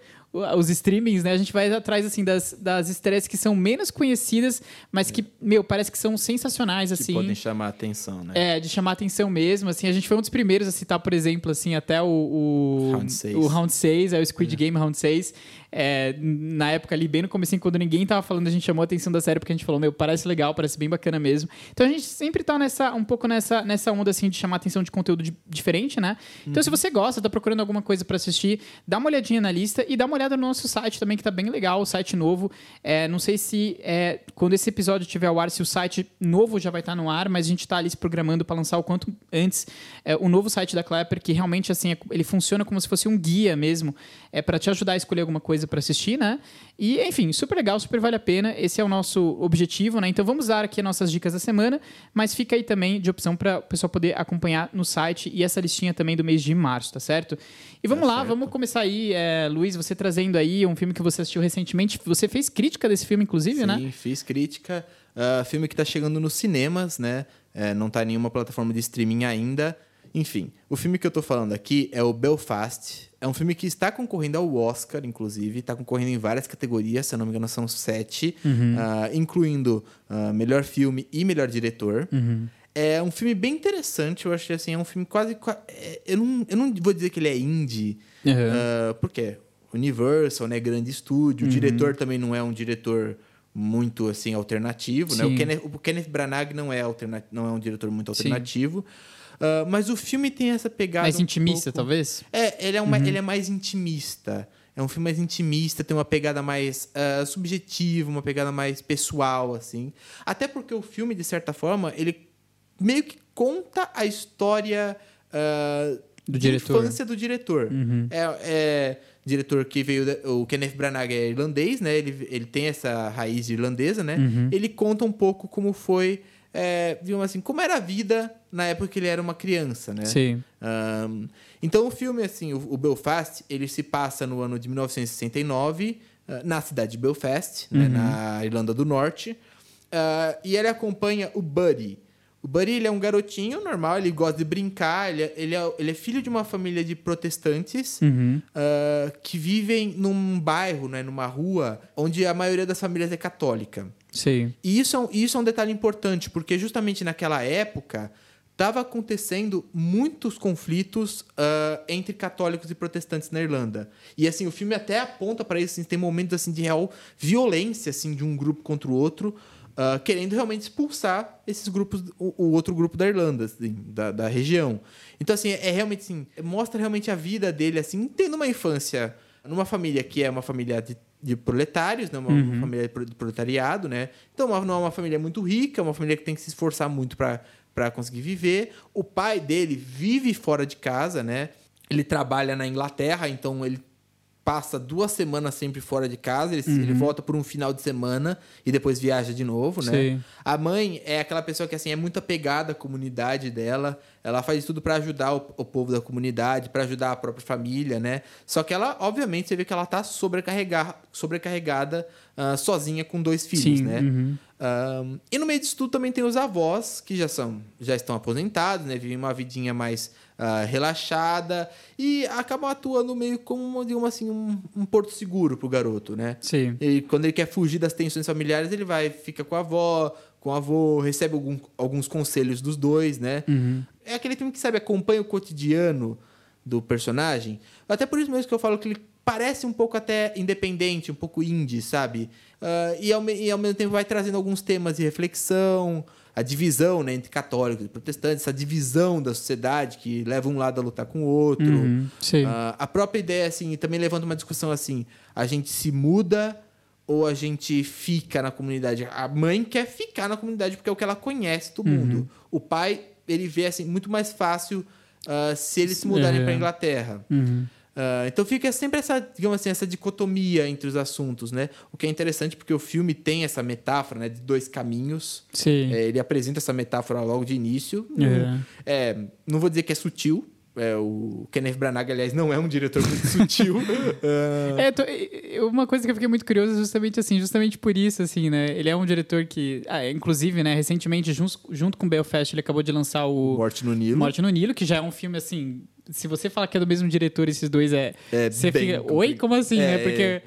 os streamings, né? A gente vai atrás assim das, das estreias que são menos conhecidas, mas que, meu, parece que são sensacionais Que assim. podem chamar a atenção, né? É, de chamar atenção mesmo. Assim, a gente foi um dos primeiros a citar, por exemplo, assim, até o, o Round seis. o Round 6, é o Squid Game Round 6. É, na época ali, bem no começo, quando ninguém tava falando, a gente chamou a atenção da série porque a gente falou, meu, parece legal, parece bem bacana mesmo. Então a gente sempre tá nessa, um pouco nessa, nessa onda, assim, de chamar atenção de conteúdo di- diferente, né? Então se você gosta, tá procurando alguma coisa pra assistir, dá uma olhadinha na lista e dá uma olhada no nosso site também, que tá bem legal, o site novo. É, não sei se é, quando esse episódio tiver ao ar, se o site novo já vai estar no ar, mas a gente tá ali se programando para lançar o quanto antes é, o novo site da Clapper, que realmente assim, é- ele funciona como se fosse um guia mesmo, é para te ajudar a escolher alguma coisa para assistir, né? E enfim, super legal, super vale a pena. Esse é o nosso objetivo, né? Então vamos dar aqui as nossas dicas da semana, mas fica aí também de opção para o pessoal poder acompanhar no site e essa listinha também do mês de março, tá certo? E vamos Tá lá, certo. vamos começar aí, é, Luiz, você trazendo aí um filme que você assistiu recentemente. Você fez crítica desse filme, inclusive, Sim, né? fiz crítica. Ah, filme que tá chegando nos cinemas, né? É, não tá em nenhuma plataforma de streaming ainda. Enfim, o filme que eu tô falando aqui é o Belfast. É um filme que está concorrendo ao Oscar, inclusive. Está concorrendo em várias categorias, se eu não me engano, são sete. ah, incluindo ah, melhor filme e melhor diretor. É um filme bem interessante. Eu achei assim, é um filme quase. qua- é, eu, não, eu não vou dizer que ele é indie. Uhum. Ah, por quê? Universal, né? Grande estúdio. O diretor também não é um diretor muito assim alternativo, né? Sim. O Kenneth, o Kenneth Branagh não é alterna, não é um diretor muito Sim. Ah, mas o filme tem essa pegada Mais um intimista, pouco- talvez? É, ele é, uma, ele é mais intimista. É um filme mais intimista, tem uma pegada mais ah, subjetiva, uma pegada mais pessoal, assim. Até porque o filme, de certa forma, ele meio que conta a história ah, Do diretor. infância do diretor. É, é diretor que veio... da- o Kenneth Branagh é irlandês, né? Ele, ele tem essa raiz irlandesa, né? Ele conta um pouco como foi é, assim, como era a vida na época que ele era uma criança, né? Sim. Um, então o filme, assim, o, o, Belfast, ele se passa no ano de 1969, uh, na cidade de Belfast, né, uhum. né, na Irlanda do Norte, uh, e ele acompanha o Buddy. O Buddy ele é um garotinho normal, ele gosta de brincar, ele é, ele é, ele é filho de uma família de protestantes uhum. uh, que vivem num bairro, né, numa rua, onde a maioria das famílias é católica. Sim. E isso é um, isso é um detalhe importante, porque justamente naquela época estava acontecendo muitos conflitos uh, entre católicos e protestantes na Irlanda. E assim, o filme até aponta para isso, assim, tem momentos assim de real violência assim de um grupo contra o outro, uh, querendo realmente expulsar esses grupos, o, o outro grupo da Irlanda, assim, da, da, região. Então, assim, é, é realmente assim, mostra realmente a vida dele, assim, tendo uma infância numa família que é uma família de, de proletários, né? uma, uhum. família de proletariado, né? Então, não é uma família muito rica, é uma família que tem que se esforçar muito para conseguir viver. O pai dele vive fora de casa, né? Ele trabalha na Inglaterra, então ele passa duas semanas sempre fora de casa, ele, uhum. ele, volta por um final de semana e depois viaja de novo, né? Sim. A mãe é aquela pessoa que assim é muito apegada à comunidade dela, ela faz tudo para ajudar o, o, povo da comunidade, para ajudar a própria família, né? Só que ela, obviamente, você vê que ela tá sobrecarregar, sobrecarregada uh, sozinha com dois filhos, Sim, né? Uhum. Um, e no meio disso tudo também tem os avós, que já são já estão aposentados, né? Vivem uma vidinha mais uh, relaxada e acabam atuando meio como, digamos assim, um, um porto seguro pro garoto, né? Sim. E quando ele quer fugir das tensões familiares, ele vai, fica com a avó, com o avô, recebe algum, alguns conselhos dos dois, né? Uhum. É aquele filme que, sabe, acompanha o cotidiano do personagem. Até por isso mesmo que eu falo que ele parece um pouco até independente, um pouco indie, sabe? Uh, e, ao, e ao mesmo tempo vai trazendo alguns temas de reflexão, a divisão né, entre católicos e protestantes, essa divisão da sociedade que leva um lado a lutar com o outro. Uhum, uh, a própria ideia, assim, também levanta uma discussão assim: a gente se muda ou a gente fica na comunidade? A mãe quer ficar na comunidade porque é o que ela conhece do mundo. Uhum. O pai, ele vê assim, muito mais fácil uh, se eles se mudarem é. para Inglaterra. Uhum. Uh, então fica sempre essa, digamos assim, essa dicotomia entre os assuntos, né? O que é interessante porque o filme tem essa metáfora, né, de dois caminhos. Sim. É, ele apresenta essa metáfora logo de início. É. é, não vou dizer que é sutil. É, o Kenneth Branagh, aliás, não é um diretor muito sutil. uh... É, tô, uma coisa que eu fiquei muito curioso é justamente assim, justamente por isso, assim, né? Ele é um diretor que, ah, inclusive, né, recentemente, junto, junto com Belfast, ele acabou de lançar o Morte no Nilo. Morte no Nilo, que já é um filme assim se você falar que é do mesmo diretor, esses dois é. é você fica. Oi? Como assim, né? é, né? Porque.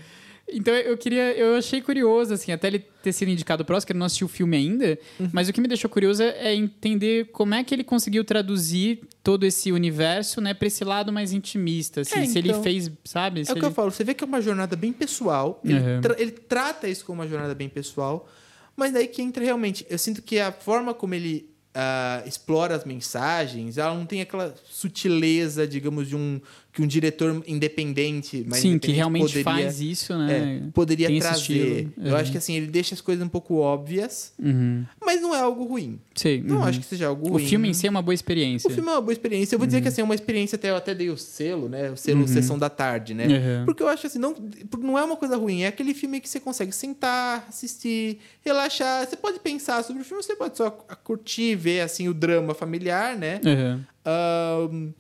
Então eu queria. Eu achei curioso, assim, até ele ter sido indicado pro Oscar, eu não assisti o filme ainda, uhum. mas o que me deixou curioso é, é entender como é que ele conseguiu traduzir todo esse universo, né, pra esse lado mais intimista. Assim, é, se então, ele fez, sabe? É o que ele... eu falo, você vê que é uma jornada bem pessoal. Ele, uhum. tra ele trata isso como uma jornada bem pessoal, mas daí que entra realmente. Eu sinto que a forma como ele uh, explora as mensagens, ela não tem aquela sutileza, digamos, de um que um diretor independente, mas Sim, independente que realmente poderia, faz isso, né? É, poderia tem trazer. Eu acho que assim, ele deixa as coisas um pouco óbvias, uhum. mas não é algo ruim. Sim, não uhum. acho que seja algo ruim. O filme em si é uma boa experiência. O filme é uma boa experiência. Eu vou dizer que assim, é uma experiência até eu até dei o selo, né? O selo Sessão da Tarde, né? Porque eu acho assim, não, não é uma coisa ruim, é aquele filme que você consegue sentar, assistir, relaxar. Você pode pensar sobre o filme, você pode só curtir, ver assim o drama familiar, né? Uhum.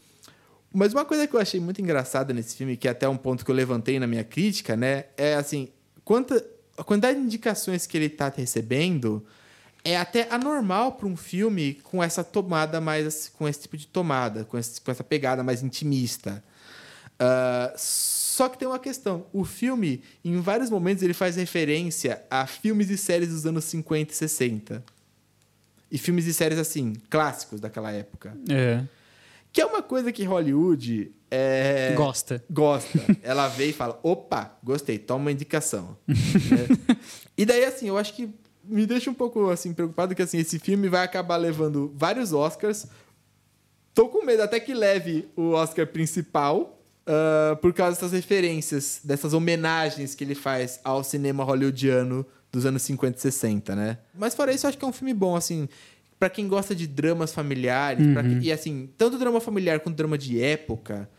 Mas uma coisa que eu achei muito engraçada nesse filme, que é até um ponto que eu levantei na minha crítica, né? É assim, quanta, a quantidade de indicações que ele está recebendo é até anormal para um filme com essa tomada mais. com esse tipo de tomada, com, esse, com essa pegada mais intimista. Uh, só que tem uma questão. O filme, em vários momentos, ele faz referência a filmes e séries dos anos 50 e 60. E filmes e séries, assim, clássicos daquela época. É. Que é uma coisa que Hollywood é... gosta. Gosta. Ela vê e fala: opa, gostei, toma uma indicação. né? E daí, assim, eu acho que me deixa um pouco assim preocupado que assim, esse filme vai acabar levando vários Oscars. Tô com medo até que leve o Oscar principal. Uh, por causa dessas referências, dessas homenagens que ele faz ao cinema hollywoodiano dos anos 50 e 60, né? Mas fora isso, eu acho que é um filme bom, assim para quem gosta de dramas familiares, uhum. que, e assim, tanto drama familiar quanto drama de época,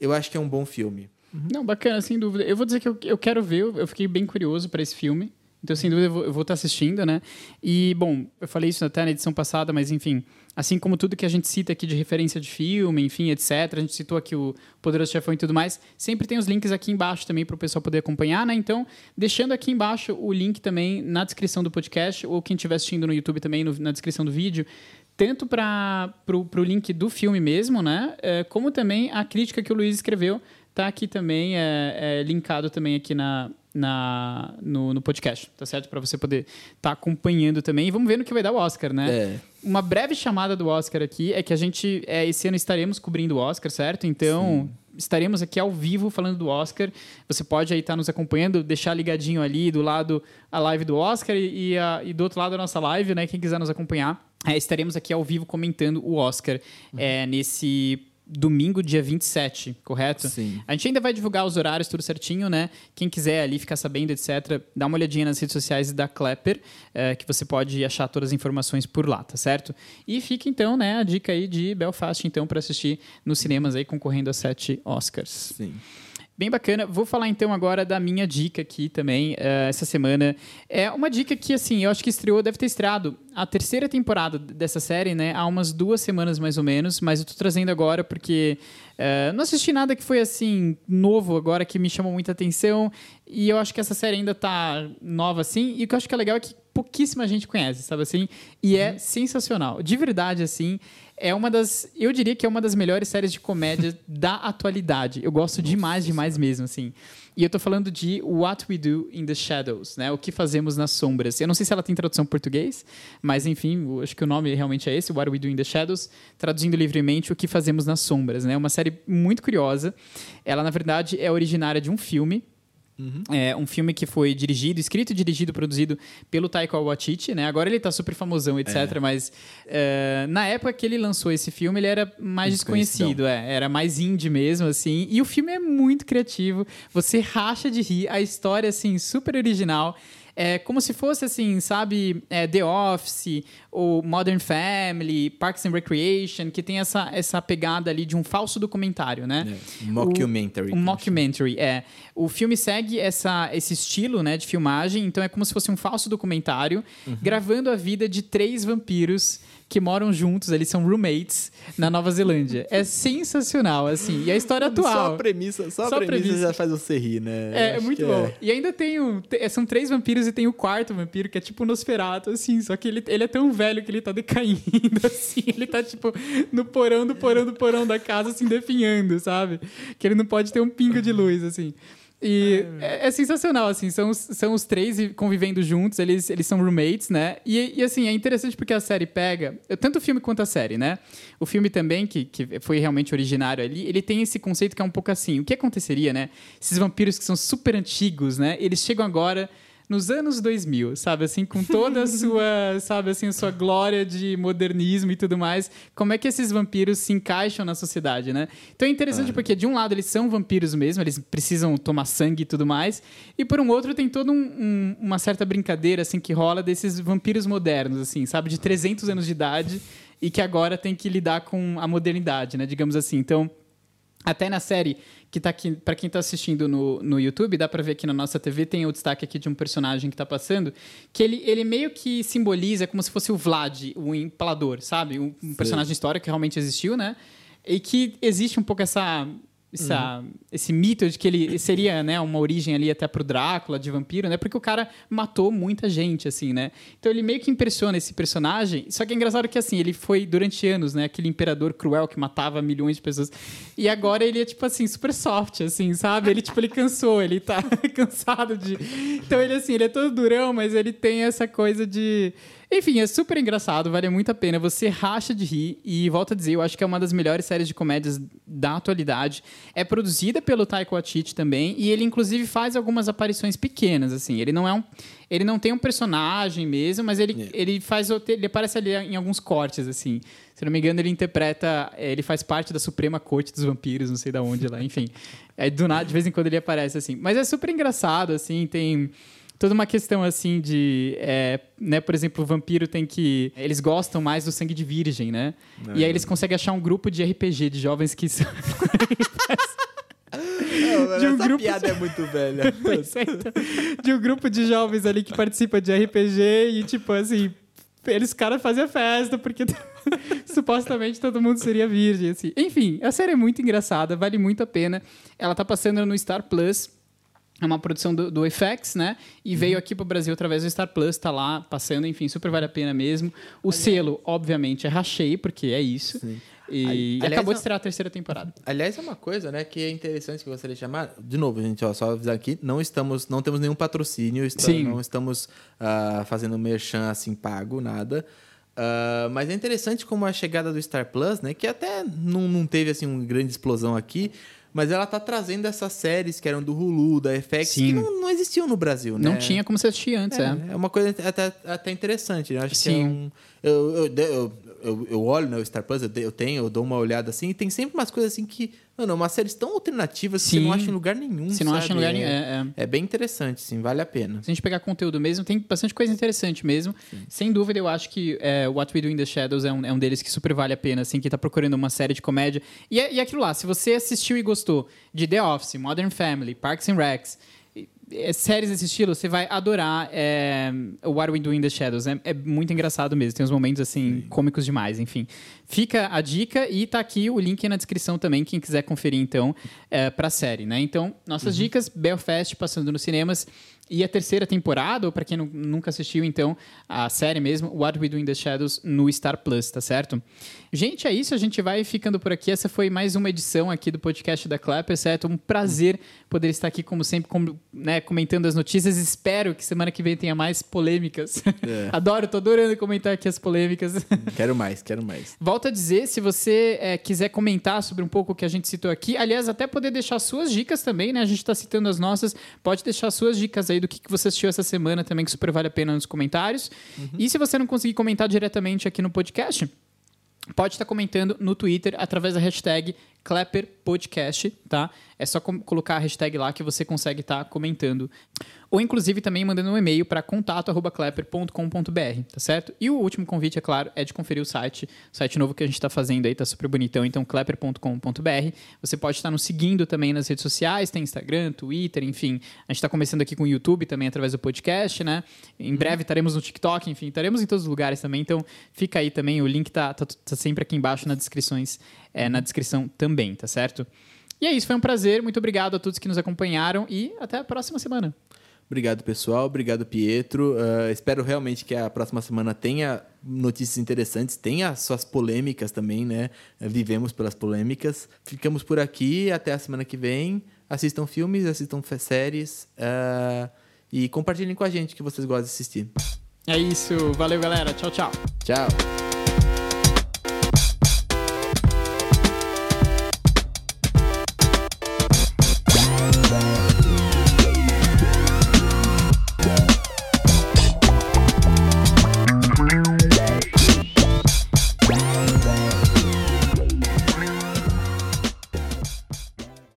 eu acho que é um bom filme. Não, bacana, sem dúvida. Eu vou dizer que eu, eu quero ver, eu fiquei bem curioso para esse filme. Então, sem dúvida, eu vou, estar assistindo, né? E, bom, eu falei isso até na edição passada, mas, enfim, assim como tudo que a gente cita aqui de referência de filme, enfim, etc., a gente citou aqui o Poderoso Chefão e tudo mais, sempre tem os links aqui embaixo também para o pessoal poder acompanhar, né? Então, deixando aqui embaixo o link também na descrição do podcast, ou quem estiver assistindo no YouTube também, no, na descrição do vídeo, tanto para o link do filme mesmo, né? É, como também a crítica que o Luiz escreveu, tá aqui também, é, é linkado também aqui na, na, no, no podcast, tá certo? Para você poder estar tá acompanhando também. E vamos ver no que vai dar o Oscar, né? É. Uma breve chamada do Oscar aqui é que a gente, é, esse ano estaremos cobrindo o Oscar, certo? Então, Sim. estaremos aqui ao vivo falando do Oscar. Você pode aí estar tá nos acompanhando, deixar ligadinho ali do lado a live do Oscar e, e, a, e do outro lado a nossa live, né? Quem quiser nos acompanhar. É, estaremos aqui ao vivo comentando o Oscar uhum. é, nesse domingo, dia 27, correto? Sim. A gente ainda vai divulgar os horários, tudo certinho, né? Quem quiser ali ficar sabendo, etc., dá uma olhadinha nas redes sociais da Klepper, é, que você pode achar todas as informações por lá, tá certo? E fica então, né, a dica aí de Belfast, então, para assistir nos cinemas aí, concorrendo a sete Oscars. Sim. Bem bacana. Vou falar então agora da minha dica aqui também, uh, essa semana. É uma dica que, assim, eu acho que estreou, deve ter estreado a terceira temporada dessa série, né? Há umas duas semanas mais ou menos, mas eu tô trazendo agora porque uh, não assisti nada que foi, assim, novo agora, que me chamou muita atenção. E eu acho que essa série ainda tá nova, assim. E o que eu acho que é legal é que pouquíssima gente conhece, sabe assim? E é uhum. sensacional. De verdade, assim é uma das. Eu diria que é uma das melhores séries de comédia da atualidade. Eu gosto Nossa, demais, demais mesmo, assim. E eu tô falando de What We Do in the Shadows, né? O que fazemos nas sombras. Eu não sei se ela tem tradução em português, mas enfim, acho que o nome realmente é esse, What We Do in the Shadows, traduzindo livremente O que fazemos nas sombras, né? Uma série muito curiosa. Ela na verdade é originária de um filme Uhum. É um filme que foi dirigido, escrito, dirigido, produzido pelo Taika Waititi, né? Agora ele tá super famosão, etc. É. Mas uh, na época que ele lançou esse filme, ele era mais desconhecido, é, era mais indie mesmo, assim. E o filme é muito criativo, você racha de rir, a história, assim, super original. É como se fosse assim, sabe, é, The Office, ou Modern Family, Parks and Recreation, que tem essa, essa pegada ali de um falso documentário, né? É, mockumentary. O, um mockumentary, é. O filme segue essa, esse estilo né, de filmagem, então é como se fosse um falso documentário, uhum. gravando a vida de três vampiros que moram juntos, eles são roommates na Nova Zelândia. É sensacional, assim. E a história atual. Só a premissa, só, só a premissa, premissa, já faz você rir, né? É, é muito bom. É. E ainda tem um. São três vampiros e tem o quarto vampiro, que é tipo o Nosferatu, assim. Só que ele, ele é tão velho que ele tá decaindo, assim. Ele tá, tipo, no porão do porão do porão da casa, assim, definhando, sabe? Que ele não pode ter um pingo de luz, assim. E é, é, sensacional, assim, são, são os três convivendo juntos, eles, eles são roommates, né? E, e, assim, é interessante porque a série pega, tanto o filme quanto a série, né? O filme também, que, que foi realmente originário ali, ele tem esse conceito que é um pouco assim, o que aconteceria, né? Esses vampiros que são super antigos, né? Eles chegam agora nos anos 2000, sabe? Assim, com toda a sua, sabe, assim, a sua glória de modernismo e tudo mais, como é que esses vampiros se encaixam na sociedade, né? Então é interessante porque, de um lado, eles são vampiros mesmo, eles precisam tomar sangue e tudo mais, e por um outro, tem toda um, um, uma certa brincadeira, assim, que rola desses vampiros modernos, assim, sabe? De 300 anos de idade e que agora tem que lidar com a modernidade, né? Digamos assim. Então, até na série que tá aqui, para quem está assistindo no, no YouTube, dá para ver aqui na nossa TV, tem o destaque aqui de um personagem que está passando, que ele, ele meio que simboliza como se fosse o Vlad, o empalador, sabe? Um, um personagem histórico que realmente existiu, né? E que existe um pouco essa essa, uhum. esse mito de que ele seria né, uma origem ali até pro Drácula, de vampiro, né? Porque o cara matou muita gente, assim, né? Então ele meio que impressiona esse personagem. Só que é engraçado que, assim, ele foi durante anos, né? Aquele imperador cruel que matava milhões de pessoas. E agora ele é, tipo assim, super soft, assim, sabe? Ele, tipo, ele cansou, ele tá cansado de... Então ele, assim, ele é todo durão, mas ele tem essa coisa de enfim, é super engraçado, vale muito a pena. Você racha de rir e volta a dizer, eu acho que é uma das melhores séries de comédias da atualidade. É produzida pelo Taika Waititi também e ele inclusive faz algumas aparições pequenas assim. Ele não é um ele não tem um personagem mesmo, mas ele, yeah. ele faz ele aparece ali em alguns cortes assim. Se não me engano, ele interpreta, eh, ele faz parte da Suprema Corte dos Vampiros, não sei da onde lá, enfim. É do nada, de vez em quando ele aparece assim. Mas é super engraçado assim, tem toda uma questão assim de, é, né, por exemplo, o vampiro tem que, eles gostam mais do sangue de virgem, né? É. E aí eles conseguem achar um grupo de RPG de jovens que Não, De um essa grupo- piada é muito velha. É, então, de um grupo de jovens ali que participa de RPG e, tipo, assim, eles caras faziam festa porque supostamente todo mundo seria virgem, assim. Enfim, a série é muito engraçada, vale muito a pena. Ela tá passando no Star Plus. É uma produção do, do FX, né? E veio aqui pro Brasil através do Star Plus, tá lá passando, enfim, super vale a pena mesmo. O selo, obviamente, é rachei, porque é isso. E Ali- aliás, acabou de não- estrear a terceira temporada. Aliás, é uma coisa, né, que é interessante que eu gostaria de chamar. De novo, gente, ó, só avisar aqui, não estamos, não temos nenhum patrocínio, está- Sim. não estamos ah, fazendo merchan assim pago, nada. Ah, mas é interessante como a chegada do Star Plus, né, que até não, não teve assim uma grande explosão aqui, mas ela tá trazendo essas séries que eram do Hulu, da FX, Sim. que não, não existiam no Brasil, né? Não tinha como você assistir antes, é. É, é uma coisa até, até interessante. né? Eu acho que Sim. é um. Eu, eu, eu, eu, olho no Star Plus, eu tenho, eu dou uma olhada assim, e tem sempre umas coisas assim que. Mano, umas séries tão alternativas que você Sim. não acha em lugar nenhum. Você não acha em sabe? lugar nenhum. É, É, é. é bem interessante, sim, vale a pena. Se a gente pegar conteúdo mesmo, tem bastante coisa interessante mesmo. Sem dúvida, eu acho que é, What We Do in the Shadows é um, é um deles que super vale a pena, assim, que tá procurando uma série de comédia. E, é- e é aquilo lá, se você assistiu e gostou de The Office, Modern Family, Parks and Recs, é, séries desse estilo, você vai adorar é, o What We Do in the Shadows. É, é muito engraçado mesmo, tem uns momentos, assim, cômicos demais, enfim. Fica a dica e tá aqui o link na descrição também, quem quiser conferir, então, é, pra série, né? Então, nossas dicas, Belfast passando nos cinemas e a terceira temporada, ou pra quem nu- nunca assistiu, então, a série mesmo, What We Do in the Shadows no Star Plus, tá certo? Gente, é isso, a gente vai ficando por aqui. Essa foi mais uma edição aqui do podcast da Clapper, certo? Um prazer poder estar aqui, como sempre, como, né, comentando as notícias. Espero que semana que vem tenha mais polêmicas. É. Adoro, tô adorando comentar aqui as polêmicas. Quero mais, quero mais. Volto a dizer, se você eh, quiser comentar sobre um pouco o que a gente citou aqui, aliás, até poder deixar suas dicas também, né? A gente está citando as nossas, pode deixar suas dicas aí do que, que você assistiu essa semana também, que super vale a pena nos comentários. E se você não conseguir comentar diretamente aqui no podcast, pode estar comentando no Twitter através da hashtag ClapperPodcast, tá? É só colocar a hashtag lá que você consegue estar comentando. Ou, inclusive, também mandando um e-mail para contato.clepper.com.br, tá certo? E o último convite, é claro, é de conferir o site. O site novo que a gente está fazendo aí tá super bonitão, então clepper.com.br. Você pode estar nos seguindo também nas redes sociais, tem Instagram, Twitter, enfim. A gente está começando aqui com o YouTube também através do podcast, né? Em breve estaremos no TikTok, enfim, estaremos em todos os lugares também. Então, fica aí também, o link tá, tá, tá sempre aqui embaixo nas descrições, é, na descrição também, tá certo? E é isso, foi um prazer. Muito obrigado a todos que nos acompanharam e até a próxima semana. Obrigado, pessoal. Obrigado, Pietro. Ah, espero realmente que a próxima semana tenha notícias interessantes, tenha suas polêmicas também, né? Vivemos pelas polêmicas. Ficamos por aqui. Até a semana que vem. Assistam filmes, assistam séries. ah, e compartilhem com a gente que vocês gostam de assistir. É isso. Valeu, galera. Tchau, tchau. Tchau.